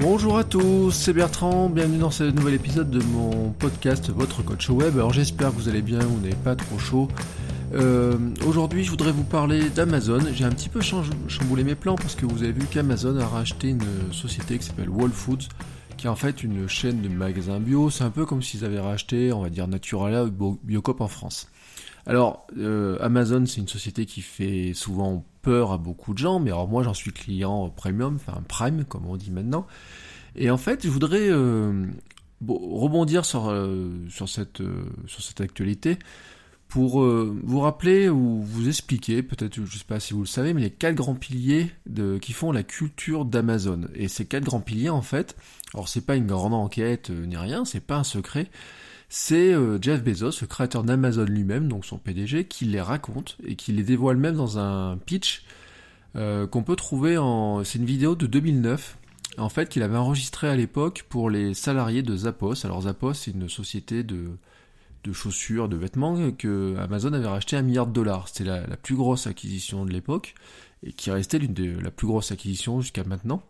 Bonjour à tous, c'est Bertrand, bienvenue dans ce nouvel épisode de mon podcast Votre Coach Web. Alors j'espère que vous allez bien, vous n'êtes pas trop chaud. Euh, Aujourd'hui je voudrais vous parler d'Amazon. J'ai un petit peu chamboulé mes plans parce que vous avez vu qu'Amazon a racheté une société qui s'appelle Whole Foods, qui est en fait une chaîne de magasins bio. C'est un peu comme s'ils avaient racheté, on va dire, Naturalia ou Bio- Biocop en France. Alors, euh, Amazon, c'est une société qui fait souvent peur à beaucoup de gens, mais alors moi j'en suis client premium, enfin prime comme on dit maintenant. Et en fait, je voudrais euh, bon, rebondir sur, euh, sur, cette, euh, sur cette actualité pour vous rappeler ou vous expliquer, peut-être, je sais pas si vous le savez, mais les quatre grands piliers de, qui font la culture d'Amazon. Et ces quatre grands piliers, en fait, alors c'est pas une grande enquête ni rien, c'est pas un secret, c'est euh, Jeff Bezos, le créateur d'Amazon lui-même, donc son PDG, qui les raconte et qui les dévoile même dans un pitch euh, qu'on peut trouver en... C'est une vidéo de 2009, en fait, qu'il avait enregistré à l'époque pour les salariés de Zappos. Alors Zappos, c'est une société de, de chaussures, de vêtements que Amazon avait racheté un milliard de dollars. C'était la, la plus grosse acquisition de l'époque et qui restait l'une des la plus grosse acquisition jusqu'à maintenant.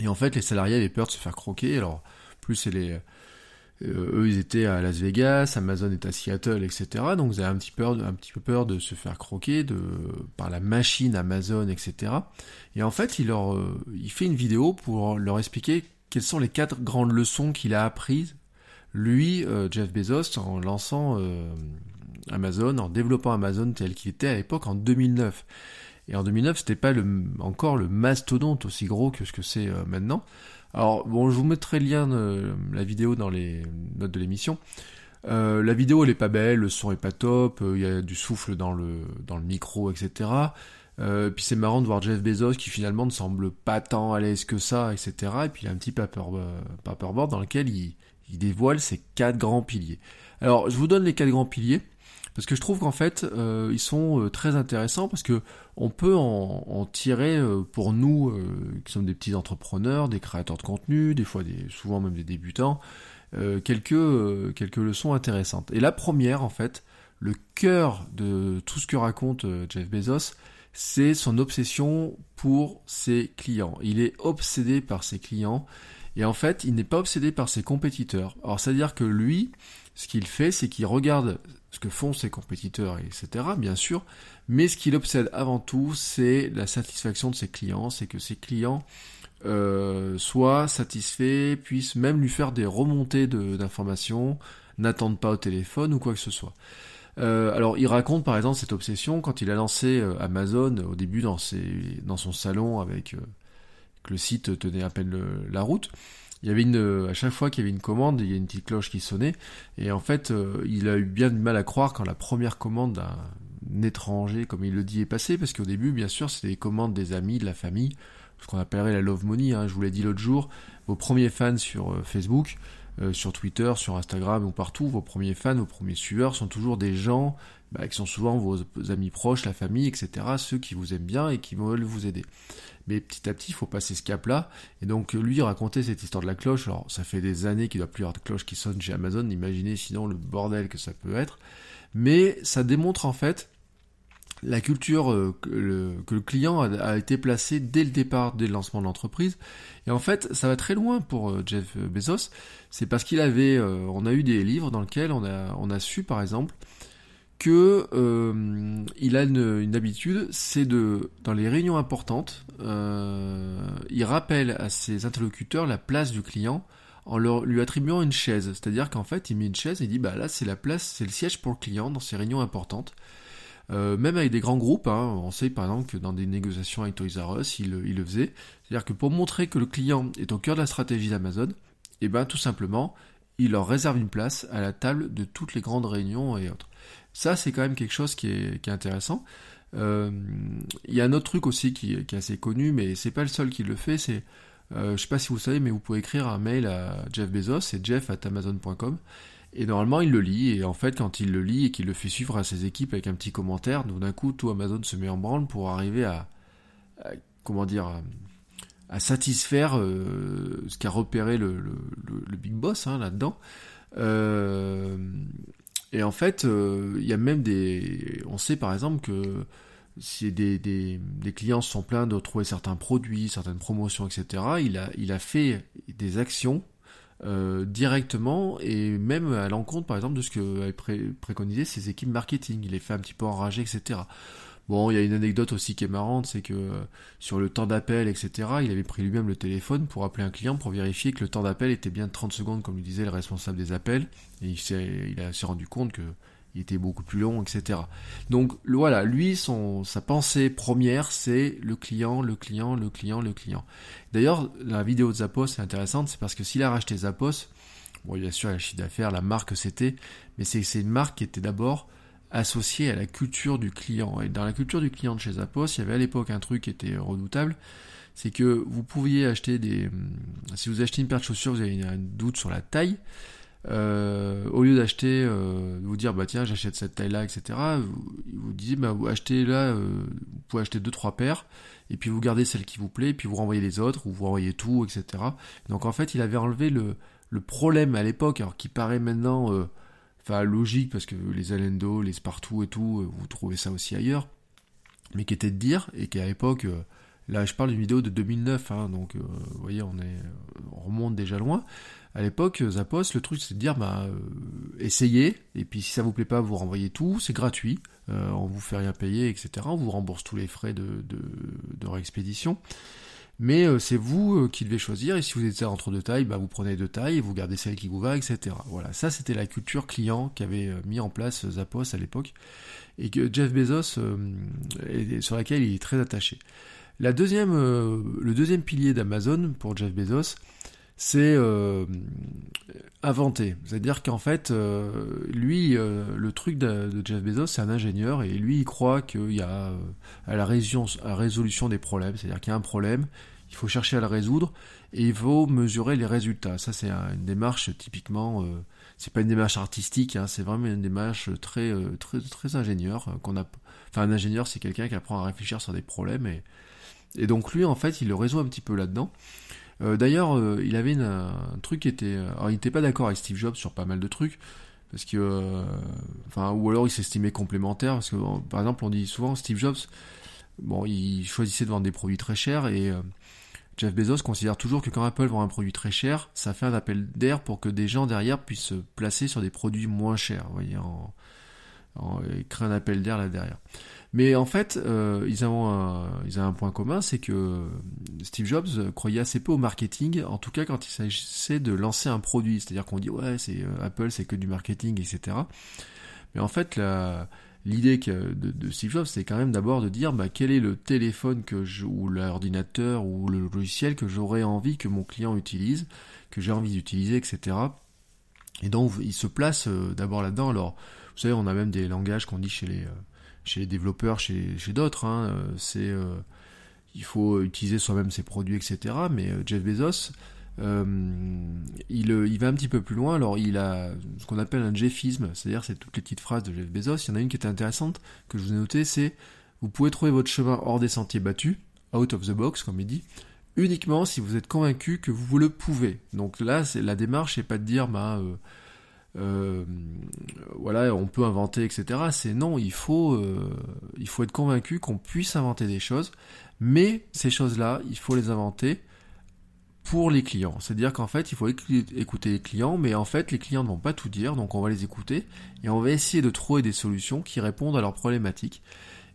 Et en fait, les salariés avaient peur de se faire croquer. Alors, plus c'est les eux, ils étaient à Las Vegas, Amazon est à Seattle, etc. Donc, ils avaient un petit, peu peur de se faire croquer par la machine Amazon, etc. Et en fait, il, leur, euh, fait une vidéo pour leur expliquer quelles sont les quatre grandes leçons qu'il a apprises, lui, euh, Jeff Bezos, en lançant euh, Amazon, en développant Amazon tel qu'il était à l'époque en 2009. Et en 2009, c'était pas encore le mastodonte aussi gros que ce que c'est euh, maintenant. Alors, bon, je vous mettrai le lien de la vidéo dans les notes de l'émission. Euh, la vidéo, elle est pas belle, le son est pas top, euh, il y a du souffle dans le, dans le micro, etc. Euh, puis c'est marrant de voir Jeff Bezos qui finalement ne semble pas tant à l'aise que ça, etc. Et puis il a un petit paper, paperboard dans lequel il, il dévoile ses quatre grands piliers. Alors, je vous donne les quatre grands piliers parce que je trouve qu'en fait, euh, ils sont euh, très intéressants parce que on peut en, tirer euh, pour nous qui sommes des petits entrepreneurs, des créateurs de contenu, des fois des, souvent même des débutants, quelques quelques leçons intéressantes. Et la première, en fait, le cœur de tout ce que raconte Jeff Bezos, c'est son obsession pour ses clients. Il est obsédé par ses clients et en fait, il n'est pas obsédé par ses compétiteurs. Alors, c'est-à-dire que lui, ce qu'il fait, c'est qu'il regarde ce que font ses compétiteurs, etc., bien sûr, mais ce qui l'obsède avant tout, c'est la satisfaction de ses clients, c'est que ses clients euh, soient satisfaits, puissent même lui faire des remontées d'informations, n'attendent pas au téléphone ou quoi que ce soit. Euh, alors, il raconte par exemple cette obsession quand il a lancé euh, Amazon au début dans, son salon avec que le site tenait à peine la route. Il y avait une, euh, à chaque fois qu'il y avait une commande, il y a une petite cloche qui sonnait. Et en fait, euh, il a eu bien du mal à croire quand la première commande d'un étranger, comme il le dit, est passée, parce qu'au début, bien sûr, c'était des commandes des amis, de la famille, ce qu'on appellerait la love money. Hein, je vous l'ai dit l'autre jour, vos premiers fans sur euh, Facebook, euh, sur Twitter, sur Instagram ou partout, vos premiers fans, vos premiers suiveurs sont toujours des gens bah, qui sont souvent vos amis proches, la famille, etc. Ceux qui vous aiment bien et qui veulent vous aider. Mais petit à petit, il faut passer ce cap-là. Et donc, lui raconter cette histoire de la cloche. Alors, ça fait des années qu'il doit plus y avoir de cloche qui sonne chez Amazon. Imaginez sinon le bordel que ça peut être. Mais ça démontre en fait la culture euh, que, le, client a, été placé dès le départ, dès le lancement de l'entreprise. Et en fait, ça va très loin pour euh, Jeff Bezos. C'est parce qu'il avait, euh, on a eu des livres dans lesquels on a, su, par exemple, que euh, il a une, habitude, c'est de, dans les réunions importantes, euh, il rappelle à ses interlocuteurs la place du client en lui attribuant une chaise. C'est-à-dire qu'en fait, il met une chaise et il dit, bah là, c'est la place, c'est le siège pour le client dans ces réunions importantes. Euh, même avec des grands groupes, hein, on sait par exemple que dans des négociations avec Toys R Us, il, il le faisait. C'est-à-dire que pour montrer que le client est au cœur de la stratégie d'Amazon, et ben tout simplement, il leur réserve une place à la table de toutes les grandes réunions et autres. Ça, c'est quand même quelque chose qui est, qui est intéressant. Euh, il y a un autre truc aussi qui, est assez connu, mais c'est pas le seul qui le fait. C'est, euh, je sais pas si vous savez, mais vous pouvez écrire un mail à Jeff Bezos, c'est jeff at amazon.com. Et normalement, il le lit, et en fait, quand il le lit et qu'il le fait suivre à ses équipes avec un petit commentaire, d'un coup, tout Amazon se met en branle pour arriver à, comment dire, à, satisfaire euh, ce qu'a repéré le, big boss hein, là-dedans. Euh, et en fait, euh, il y a même des, on sait par exemple que si des, des, clients sont pleins de trouver certains produits, certaines promotions, etc., il a, il a fait des actions euh, directement et même à l'encontre par exemple de ce que avaient préconisé ses équipes marketing. Il les fait un petit peu enrager, etc. Bon, il y a une anecdote aussi qui est marrante, c'est que euh, sur le temps d'appel, etc., il avait pris lui-même le téléphone pour appeler un client pour vérifier que le temps d'appel était bien de 30 secondes, comme lui disait le responsable des appels, et il s'est rendu compte que il était beaucoup plus long, etc. Donc voilà, lui, son, sa pensée première, c'est le client, le client, le client, le client. D'ailleurs, la vidéo de Zappos est intéressante, c'est parce que s'il a racheté Zappos, bon, bien sûr, le chiffre d'affaires, la marque c'était, mais c'est, c'est une marque qui était d'abord associée à la culture du client. Et dans la culture du client de chez Zappos, il y avait à l'époque un truc qui était redoutable, c'est que vous pouviez acheter des... Si vous achetez une paire de chaussures, vous avez un doute sur la taille, euh, au lieu d'acheter, euh, vous dire bah tiens j'achète cette taille-là, etc. Vous, vous disiez bah vous achetez là, euh, vous pouvez acheter deux trois paires et puis vous gardez celle qui vous plaît, et puis vous renvoyez les autres ou vous renvoyez tout, etc. Donc en fait il avait enlevé le, le problème à l'époque, alors qui paraît maintenant, euh, enfin logique parce que les Alendo, les Spartoo et tout, euh, vous trouvez ça aussi ailleurs, mais qui était de dire et qu'à l'époque Là, je parle d'une vidéo de 2009, hein, donc euh, vous voyez, on, est, on remonte déjà loin. À l'époque, Zappos, le truc, c'est de dire, bah, euh, essayez, et puis si ça vous plaît pas, vous renvoyez tout, c'est gratuit, euh, on vous fait rien payer, etc. On vous rembourse tous les frais de, de, réexpédition. Mais euh, c'est vous qui devez choisir, et si vous êtes entre deux tailles, bah, vous prenez deux tailles, vous gardez celle qui vous va, etc. Voilà, ça c'était la culture client qu'avait mis en place Zappos à l'époque, et que Jeff Bezos, sur laquelle il est très attaché. Euh, le deuxième pilier d'Amazon pour Jeff Bezos, c'est euh, inventer. C'est-à-dire qu'en fait, euh, lui, le truc de, Jeff Bezos, c'est un ingénieur et lui, il croit qu'il y a à la, résolution, des problèmes. C'est-à-dire qu'il y a un problème, il faut chercher à le résoudre et il faut mesurer les résultats. Ça, c'est une démarche typiquement. c'est pas une démarche artistique, hein, c'est vraiment une démarche très très très ingénieur qu'on a. Enfin, un ingénieur, c'est quelqu'un qui apprend à réfléchir sur des problèmes et et donc lui, en fait, il le résout un petit peu là-dedans. Euh, d'ailleurs, euh, il avait un truc qui était... Euh, il n'était pas d'accord avec Steve Jobs sur pas mal de trucs, parce que... enfin, ou alors il s'estimait complémentaire, parce que, par exemple, on dit souvent, Steve Jobs, bon, il choisissait de vendre des produits très chers, et... Jeff Bezos considère toujours que quand Apple vend un produit très cher, ça fait un appel d'air pour que des gens derrière puissent se placer sur des produits moins chers. Vous voyez, crée un appel d'air là derrière. Mais en fait, euh, ils, ont un, ils ont un point commun, c'est que Steve Jobs croyait assez peu au marketing, en tout cas quand il s'agissait de lancer un produit. C'est-à-dire qu'on dit ouais, c'est euh, Apple, c'est que du marketing, etc. Mais en fait, l'idée de, de, Steve Jobs, c'est quand même d'abord de dire bah, quel est le téléphone que je, ou l'ordinateur ou le logiciel que j'aurais envie que mon client utilise, que j'ai envie d'utiliser, etc. Et donc, il se place euh, d'abord là-dedans. Alors, vous savez, on a même des langages qu'on dit chez les chez les développeurs, chez, d'autres. Hein, euh, c'est euh, il faut utiliser soi-même ses produits, etc. Mais euh, Jeff Bezos, il, va un petit peu plus loin. Alors, il a ce qu'on appelle un Jeffisme, c'est-à-dire c'est toutes les petites phrases de Jeff Bezos. Il y en a une qui était intéressante que je vous ai notée, c'est vous pouvez trouver votre chemin hors des sentiers battus, out of the box, comme il dit, uniquement si vous êtes convaincu que vous le pouvez. Donc là, c'est la démarche, c'est pas de dire bah voilà, on peut inventer, etc. C'est non, il faut, euh, il faut être convaincu qu'on puisse inventer des choses, mais ces choses-là, il faut les inventer pour les clients. C'est-à-dire qu'en fait, il faut écouter les clients, mais en fait, les clients ne vont pas tout dire, donc on va les écouter et on va essayer de trouver des solutions qui répondent à leurs problématiques.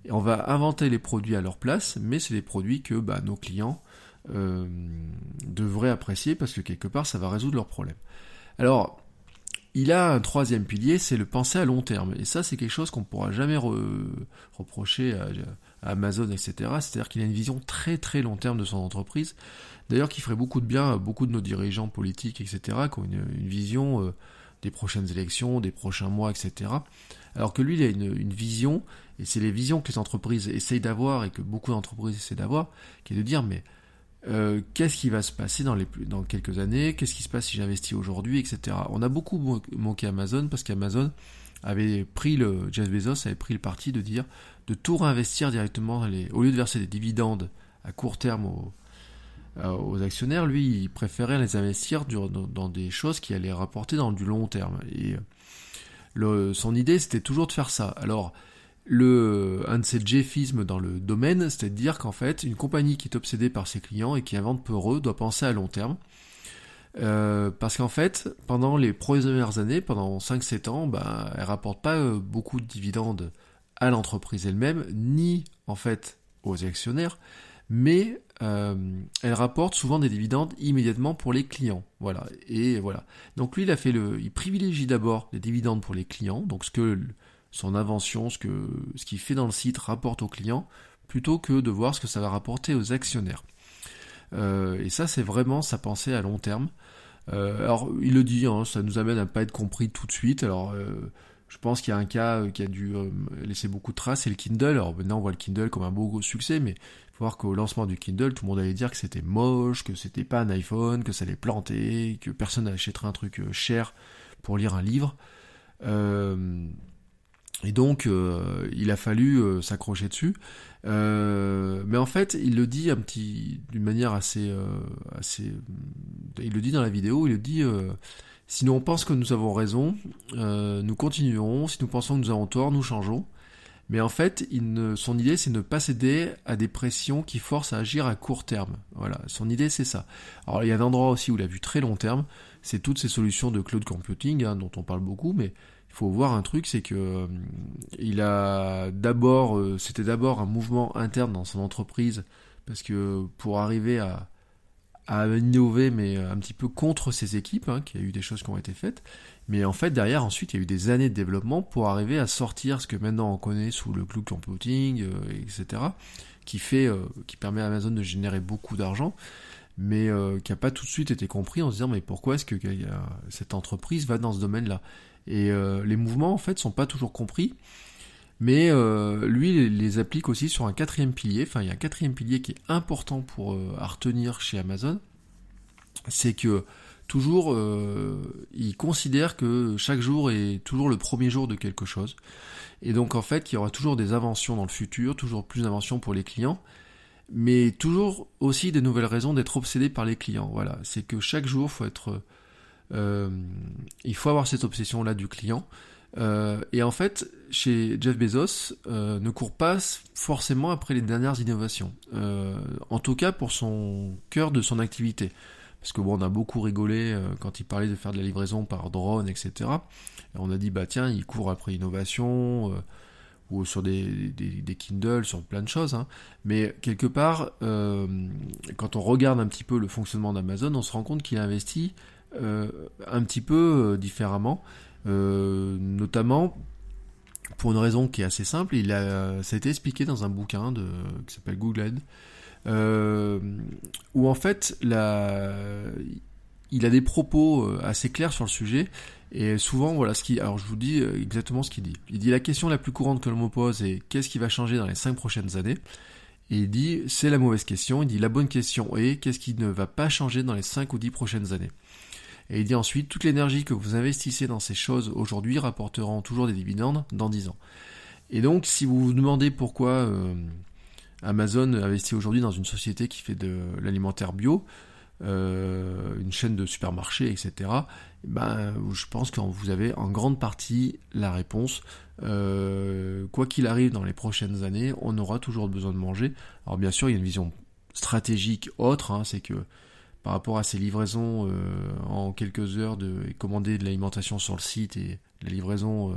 Et on va inventer les produits à leur place, mais c'est des produits que bah, nos clients euh, devraient apprécier parce que quelque part, ça va résoudre leurs problèmes. Alors, il a un troisième pilier, c'est le penser à long terme. Et ça, c'est quelque chose qu'on ne pourra jamais reprocher à, Amazon, etc. C'est-à-dire qu'il a une vision très très long terme de son entreprise. D'ailleurs, qui ferait beaucoup de bien à beaucoup de nos dirigeants politiques, etc., qui ont une, vision euh, des prochaines élections, des prochains mois, etc. Alors que lui, il a une, vision, et c'est les visions que les entreprises essayent d'avoir et que beaucoup d'entreprises essaient d'avoir, qui est de dire, mais euh, qu'est-ce qui va se passer dans, les, dans quelques années, qu'est-ce qui se passe si j'investis aujourd'hui, etc. On a beaucoup manqué Amazon parce qu'Amazon avait pris le, Jeff Bezos avait pris le parti de dire de tout réinvestir directement, au lieu de verser des dividendes à court terme aux, euh, actionnaires, lui, il préférait les investir dans, dans, des choses qui allaient rapporter dans du long terme. Et le, son idée, c'était toujours de faire ça. Alors, le, un de ses jeffismes dans le domaine, c'était de dire qu'en fait, une compagnie qui est obsédée par ses clients et qui invente peu doit penser à long terme. Euh, parce qu'en fait, pendant les premières années, pendant 5-7 ans, bah, elle rapporte pas euh, beaucoup de dividendes à l'entreprise elle-même, ni en fait aux actionnaires, mais euh, elle rapporte souvent des dividendes immédiatement pour les clients. Voilà. Et voilà. Donc lui, il a fait le, il privilégie d'abord les dividendes pour les clients, donc ce que son invention, ce que ce qu'il fait dans le site rapporte aux clients, plutôt que de voir ce que ça va rapporter aux actionnaires. Euh, et ça, c'est vraiment sa pensée à long terme. Euh, alors, il le dit, hein, ça nous amène à pas être compris tout de suite. Alors, euh, je pense qu'il y a un cas qui a dû laisser beaucoup de traces, c'est le Kindle. Alors maintenant, on voit le Kindle comme un beau succès, mais il faut voir qu'au lancement du Kindle, tout le monde allait dire que c'était moche, que c'était pas un iPhone, que ça allait planter, que personne n'achèterait un truc cher pour lire un livre. Et donc, euh, il a fallu euh, s'accrocher dessus. Euh, mais en fait, il le dit un petit, d'une manière assez, assez, il le dit dans la vidéo. Il le dit si nous on pense que nous avons raison, nous continuerons. Si nous pensons que nous avons tort, nous changeons. Mais en fait, son idée, c'est ne pas céder à des pressions qui forcent à agir à court terme. Voilà, son idée, c'est ça. Alors, il y a un endroit aussi où il a vu très long terme. C'est toutes ces solutions de cloud computing hein, dont on parle beaucoup, mais faut voir un truc, c'est que euh, il a d'abord, euh, c'était d'abord un mouvement interne dans son entreprise, parce que pour arriver à, innover, mais un petit peu contre ses équipes, hein, qu'il y a eu des choses qui ont été faites, mais en fait derrière ensuite il y a eu des années de développement pour arriver à sortir ce que maintenant on connaît sous le cloud computing, euh, etc., qui fait, qui permet à Amazon de générer beaucoup d'argent mais qui n'a pas tout de suite été compris en se disant mais pourquoi est-ce que cette entreprise va dans ce domaine-là? Et euh, les mouvements, en fait, sont pas toujours compris. Mais euh, lui, il les applique aussi sur un quatrième pilier. Enfin, il y a un quatrième pilier qui est important pour euh, à retenir chez Amazon. C'est que toujours, il considère que chaque jour est toujours le premier jour de quelque chose. Et donc, en fait, il y aura toujours des inventions dans le futur, toujours plus d'inventions pour les clients mais toujours aussi des nouvelles raisons d'être obsédé par les clients. Voilà, c'est que chaque jour, faut être euh, il faut avoir cette obsession-là du client. Euh, et en fait, chez Jeff Bezos, euh, ne court pas forcément après les dernières innovations. en tout cas pour son cœur de son activité. Parce que bon, on a beaucoup rigolé quand il parlait de faire de la livraison par drone, etc. Et on a dit, bah tiens, il court après l'innovation, ou sur des, des, des, Kindle, sur plein de choses. Hein. Mais quelque part, quand on regarde un petit peu le fonctionnement d'Amazon, on se rend compte qu'il investit euh, un petit peu euh, différemment, euh, notamment pour une raison qui est assez simple. Il a, ça a été expliqué dans un bouquin qui s'appelle Googled, euh, où en fait il a des propos assez clairs sur le sujet. Et souvent, voilà ce qui. Alors, je vous dis exactement ce qu'il dit. Il dit la question la plus courante que l'on me pose est qu'est-ce qui va changer dans les cinq prochaines années? Et il dit c'est la mauvaise question. Il dit la bonne question est qu'est-ce qui ne va pas changer dans les cinq ou dix prochaines années? Et il dit ensuite, toute l'énergie que vous investissez dans ces choses aujourd'hui rapporteront toujours des dividendes dans 10 ans. Et donc, si vous vous demandez pourquoi euh, Amazon investit aujourd'hui dans une société qui fait de l'alimentaire bio, euh, une chaîne de supermarchés, etc., ben, je pense que vous avez en grande partie la réponse. Euh, quoi qu'il arrive dans les prochaines années, on aura toujours besoin de manger. Alors bien sûr, il y a une vision stratégique autre, hein, c'est que par rapport à ces livraisons euh, en quelques heures de commander de l'alimentation sur le site et la livraison euh,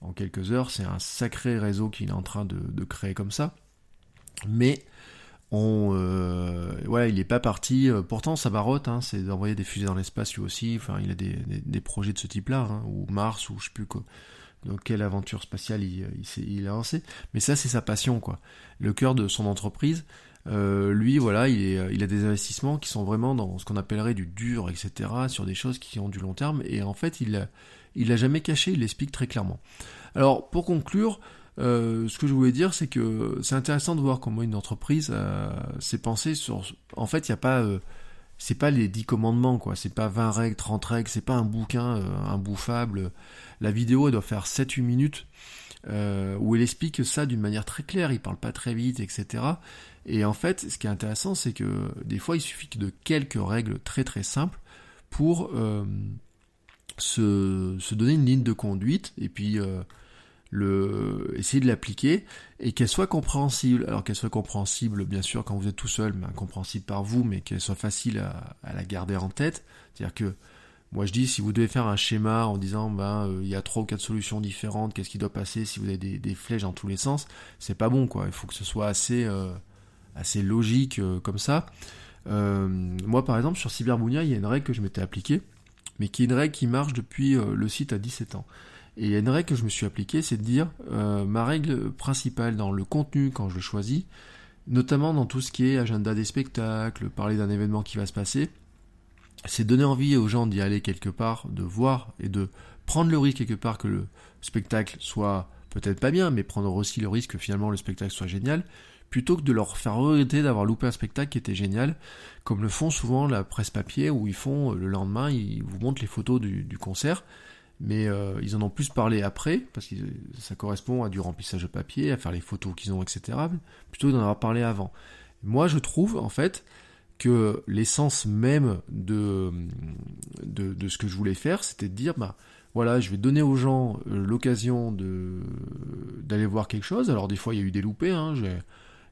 en quelques heures, c'est un sacré réseau qu'il est en train de, créer comme ça. Mais on, euh, il n'est pas parti. pourtant, sa barotte, hein, c'est d'envoyer des fusées dans l'espace lui aussi. Enfin, il a des, projets de ce type-là, hein, ou Mars, ou je sais plus quoi. Quelle aventure spatiale il, il, il a lancé. Mais ça, c'est sa passion, quoi. Le cœur de son entreprise, lui, voilà, il, il, a des investissements qui sont vraiment dans ce qu'on appellerait du dur, etc., sur des choses qui ont du long terme. Et en fait, il il l'a jamais caché, il l'explique très clairement. Alors, pour conclure, euh, ce que je voulais dire, c'est que c'est intéressant de voir comment une entreprise euh, s'est pensée sur. En fait, il n'y a pas. Euh, c'est pas les 10 commandements, quoi. C'est pas 20 règles, 30 règles, c'est pas un bouquin un bouffable. La vidéo, elle doit faire 7-8 minutes. où elle explique ça d'une manière très claire, il parle pas très vite, etc. Et en fait, ce qui est intéressant, c'est que des fois, il suffit de quelques règles très très simples pour se, se, donner une ligne de conduite et puis le, essayer de l'appliquer et qu'elle soit compréhensible. Alors qu'elle soit compréhensible, bien sûr, quand vous êtes tout seul, mais incompréhensible par vous, mais qu'elle soit facile à, la garder en tête. C'est-à-dire que moi je dis, si vous devez faire un schéma en disant, ben euh, il y a trois ou quatre solutions différentes, qu'est-ce qui doit passer si vous avez des, flèches dans tous les sens, c'est pas bon quoi. Il faut que ce soit assez euh, assez logique euh, comme ça. moi par exemple sur Cyberbounia, il y a une règle que je m'étais appliquée, mais qui est une règle qui marche depuis le site à 17 ans. Et il y a une règle que je me suis appliquée, c'est de dire euh, ma règle principale dans le contenu quand je le choisis, notamment dans tout ce qui est agenda des spectacles, parler d'un événement qui va se passer, c'est donner envie aux gens d'y aller quelque part, de voir et de prendre le risque quelque part que le spectacle soit peut-être pas bien, mais prendre aussi le risque que finalement le spectacle soit génial, plutôt que de leur faire regretter d'avoir loupé un spectacle qui était génial, comme le font souvent la presse papier, où ils font le lendemain, ils vous montrent les photos du, concert, mais euh, ils en ont plus parlé après, parce que ça correspond à du remplissage de papier, à faire les photos qu'ils ont, etc., plutôt d'en avoir parlé avant. Moi, je trouve, en fait, que l'essence même de, de, de, ce que je voulais faire, c'était de dire, bah, voilà, je vais donner aux gens euh, l'occasion d'aller voir quelque chose. Alors des fois, il y a eu des loupés. Hein.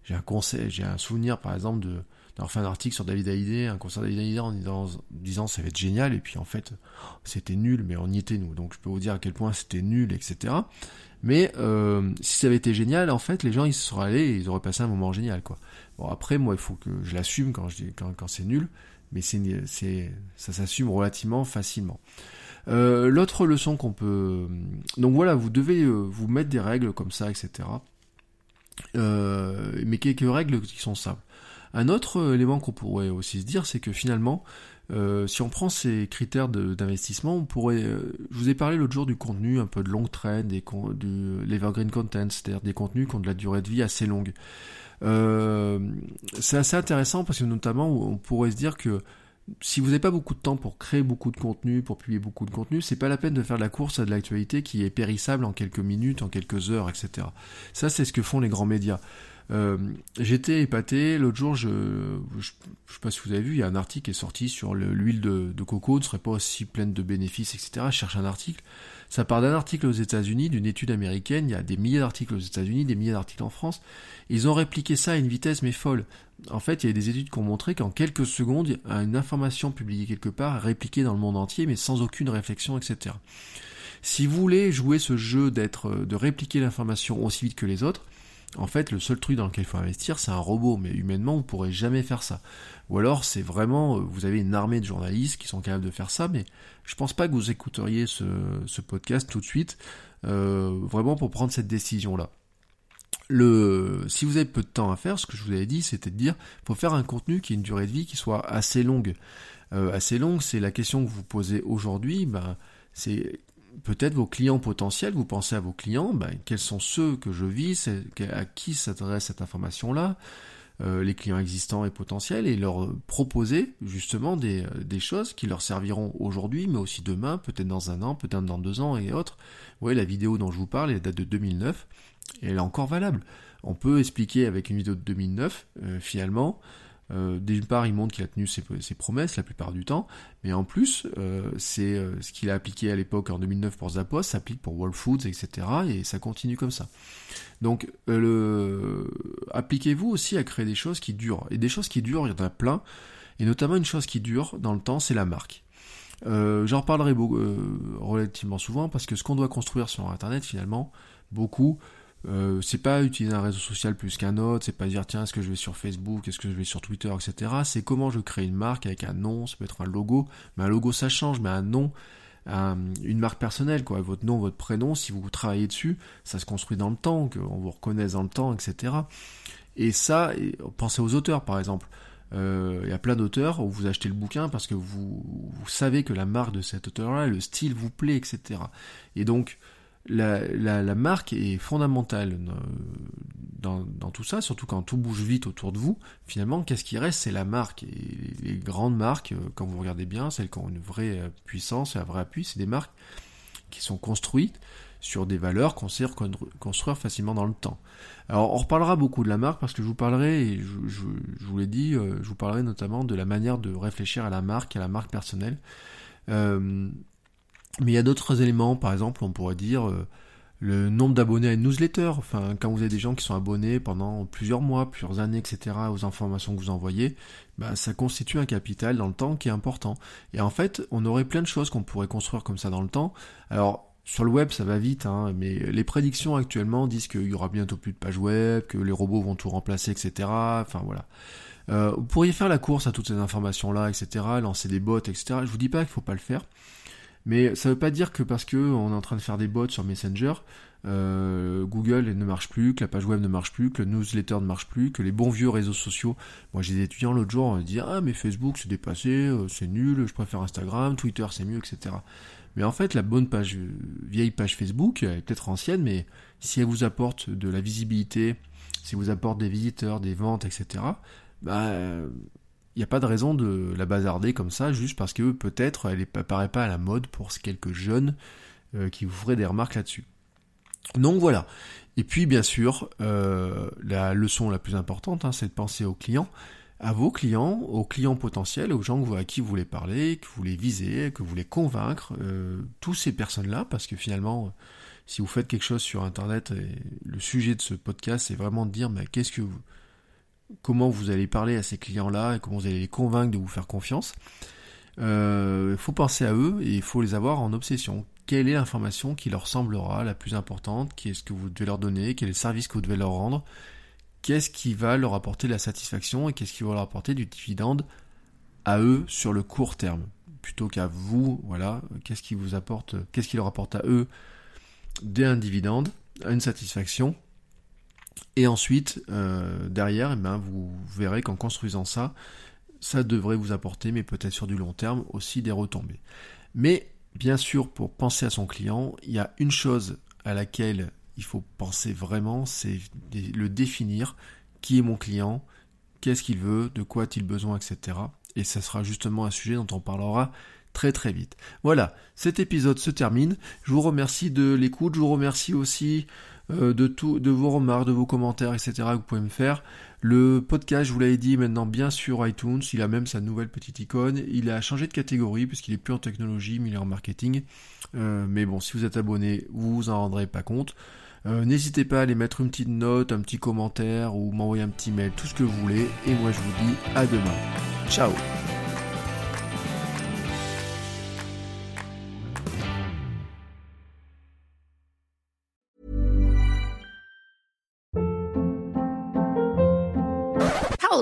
J'ai un conseil, j'ai un souvenir, par exemple, de d'avoir fait un article sur David Hallyday, un concert David Hallyday en disant, disant ça va être génial, et puis en fait c'était nul, mais on y était nous, donc je peux vous dire à quel point c'était nul, etc. Mais euh, si ça avait été génial, en fait les gens ils se seraient allés et ils auraient passé un moment génial, quoi. Bon après moi il faut que je l'assume quand je dis quand, quand c'est nul, mais c'est c'est ça s'assume relativement facilement. Euh, L'autre leçon qu'on peut donc voilà vous devez euh, vous mettre des règles comme ça, etc. Euh, mais quelques règles qui sont simples. Un autre euh, élément qu'on pourrait aussi se dire, c'est que finalement, euh, si on prend ces critères d'investissement, on pourrait. Euh, je vous ai parlé l'autre jour du contenu un peu de long trend, des du l'evergreen content, c'est-à-dire des contenus qui ont de la durée de vie assez longue. c'est assez intéressant parce que notamment, on pourrait se dire que si vous n'avez pas beaucoup de temps pour créer beaucoup de contenu, pour publier beaucoup de contenu, c'est pas la peine de faire de la course à de l'actualité qui est périssable en quelques minutes, en quelques heures, etc. Ça, c'est ce que font les grands médias. Euh, J'étais épaté. L'autre jour, je, je, sais pas si vous avez vu, il y a un article qui est sorti sur l'huile de, coco ne serait pas aussi pleine de bénéfices, etc. Je cherche un article. Ça part d'un article aux États-Unis, d'une étude américaine. Il y a des milliers d'articles aux États-Unis, des milliers d'articles en France. Ils ont répliqué ça à une vitesse mais folle. En fait, il y a des études qui ont montré qu'en quelques secondes, une information publiée quelque part répliquée dans le monde entier, mais sans aucune réflexion, etc. Si vous voulez jouer ce jeu d'être, de répliquer l'information aussi vite que les autres, en fait, le seul truc dans lequel il faut investir, c'est un robot, mais humainement, vous pourrez jamais faire ça. Ou alors, c'est vraiment, euh, vous avez une armée de journalistes qui sont capables de faire ça, mais je pense pas que vous écouteriez ce, podcast tout de suite, euh, vraiment pour prendre cette décision-là. Le, si vous avez peu de temps à faire, ce que je vous avais dit, c'était de dire, faut faire un contenu qui ait une durée de vie qui soit assez longue. Euh, assez longue, c'est la question que vous posez aujourd'hui. Ben, c'est peut-être vos clients potentiels, vous pensez à vos clients, ben, quels sont ceux que je vis, à qui s'adresse cette information-là, euh, les clients existants et potentiels, et leur proposer justement des, euh, des choses qui leur serviront aujourd'hui, mais aussi demain, peut-être dans un an, peut-être dans deux ans et autres. Vous voyez, la vidéo dont je vous parle, elle date de 2009, et elle est encore valable. On peut expliquer avec une vidéo de 2009, euh, finalement, euh, d'une part, il montre qu'il a tenu ses, promesses la plupart du temps, mais en plus, euh, c'est euh, ce qu'il a appliqué à l'époque en 2009 pour Zappos, s'applique pour World Foods, etc. Et ça continue comme ça. Donc, appliquez-vous aussi à créer des choses qui durent. Et des choses qui durent, il y en a plein. Et notamment une chose qui dure dans le temps, c'est la marque. J'en reparlerai relativement souvent parce que ce qu'on doit construire sur Internet, finalement, beaucoup, euh, c'est pas utiliser un réseau social plus qu'un autre, c'est pas dire tiens est-ce que je vais sur Facebook, est-ce que je vais sur Twitter, etc. C'est comment je crée une marque avec un nom, ça peut être un logo, mais un logo ça change, mais un nom, une marque personnelle, quoi, votre nom, votre prénom, si vous travaillez dessus, ça se construit dans le temps, qu'on vous reconnaisse dans le temps, etc. Et ça, pensez aux auteurs par exemple. Euh, il y a plein d'auteurs où vous achetez le bouquin parce que vous, vous savez que la marque de cet auteur-là, le style vous plaît, etc. Et donc, la, la, la, marque est fondamentale dans, dans, tout ça, surtout quand tout bouge vite autour de vous. Finalement, qu'est-ce qui reste? C'est la marque. Et les, grandes marques, euh, quand vous regardez bien, celles qui ont une vraie euh, puissance, un vrai appui, c'est des marques qui sont construites sur des valeurs qu'on sait construire facilement dans le temps. Alors on reparlera beaucoup de la marque parce que je vous parlerai, et je, je, je vous l'ai dit, euh, je vous parlerai notamment de la manière de réfléchir à la marque, à la marque personnelle. Euh, mais il y a d'autres éléments, par exemple, on pourrait dire euh, le nombre d'abonnés à une newsletter. Enfin, quand vous avez des gens qui sont abonnés pendant plusieurs mois, plusieurs années, etc., aux informations que vous envoyez, bah, ça constitue un capital dans le temps qui est important. Et en fait, on aurait plein de choses qu'on pourrait construire comme ça dans le temps. Alors, sur le web, ça va vite, hein, mais les prédictions actuellement disent qu'il y aura bientôt plus de pages web, que les robots vont tout remplacer, etc. Enfin voilà. Euh, vous pourriez faire la course à toutes ces informations-là, etc. Lancer des bots, etc. Je vous dis pas qu'il faut pas le faire, mais ça veut pas dire que parce que on est en train de faire des bots sur Messenger, euh, Google ne marche plus, que la page web ne marche plus, que le newsletter ne marche plus, que les bons vieux réseaux sociaux. Moi, j'ai des étudiants l'autre jour disent ah mais Facebook c'est dépassé, euh, c'est nul, je préfère Instagram, Twitter c'est mieux, etc. Mais en fait, la bonne page, vieille page Facebook, elle est peut-être ancienne, mais si elle vous apporte de la visibilité, si elle vous apporte des visiteurs, des ventes, etc., bah, il n'y a pas de raison de la bazarder comme ça, juste parce que peut-être elle paraît pas à la mode pour quelques jeunes euh, qui vous feraient des remarques là-dessus. Donc voilà. Et puis bien sûr, euh, la leçon la plus importante, hein, c'est de penser aux clients à vos clients, aux clients potentiels, aux gens à qui vous voulez parler, que vous voulez viser, que vous voulez convaincre, euh, tous ces personnes-là, parce que finalement, si vous faites quelque chose sur Internet, et le sujet de ce podcast, c'est vraiment de dire, mais qu'est-ce que vous, comment vous allez parler à ces clients-là et comment vous allez les convaincre de vous faire confiance. Il euh, faut penser à eux et il faut les avoir en obsession. Quelle est l'information qui leur semblera la plus importante? Qu'est-ce que vous devez leur donner? Quel est le service que vous devez leur rendre? Qu'est-ce qui va leur apporter de la satisfaction et qu'est-ce qui va leur apporter du dividende à eux sur le court terme? Plutôt qu'à vous voilà qu'est-ce qui vous apporte qu'est-ce qui leur apporte à eux? D'un dividende une satisfaction et ensuite euh, derrière eh ben, vous verrez qu'en construisant ça ça devrait vous apporter mais peut-être sur du long terme aussi des retombées mais bien sûr pour penser à son client il y a une chose à laquelle il faut penser vraiment, c'est le définir. Qui est mon client? Qu'est-ce qu'il veut? De quoi a-t-il besoin Etc. Et ça sera justement un sujet dont on parlera très très vite. Voilà, cet épisode se termine. Je vous remercie de l'écoute. Je vous remercie aussi euh, de tout, de vos remarques, de vos commentaires, etc. que vous pouvez me faire. Le podcast, je vous l'avais dit, maintenant bien sur iTunes. Il a même sa nouvelle petite icône. Il a changé de catégorie puisqu'il est plus en technologie, mais il est en marketing. Euh, mais bon, si vous êtes abonné, vous vous en rendrez pas compte. Euh, n'hésitez pas à aller mettre une petite note, un petit commentaire ou m'envoyer un petit mail, tout ce que vous voulez. Et moi je vous dis à demain. Ciao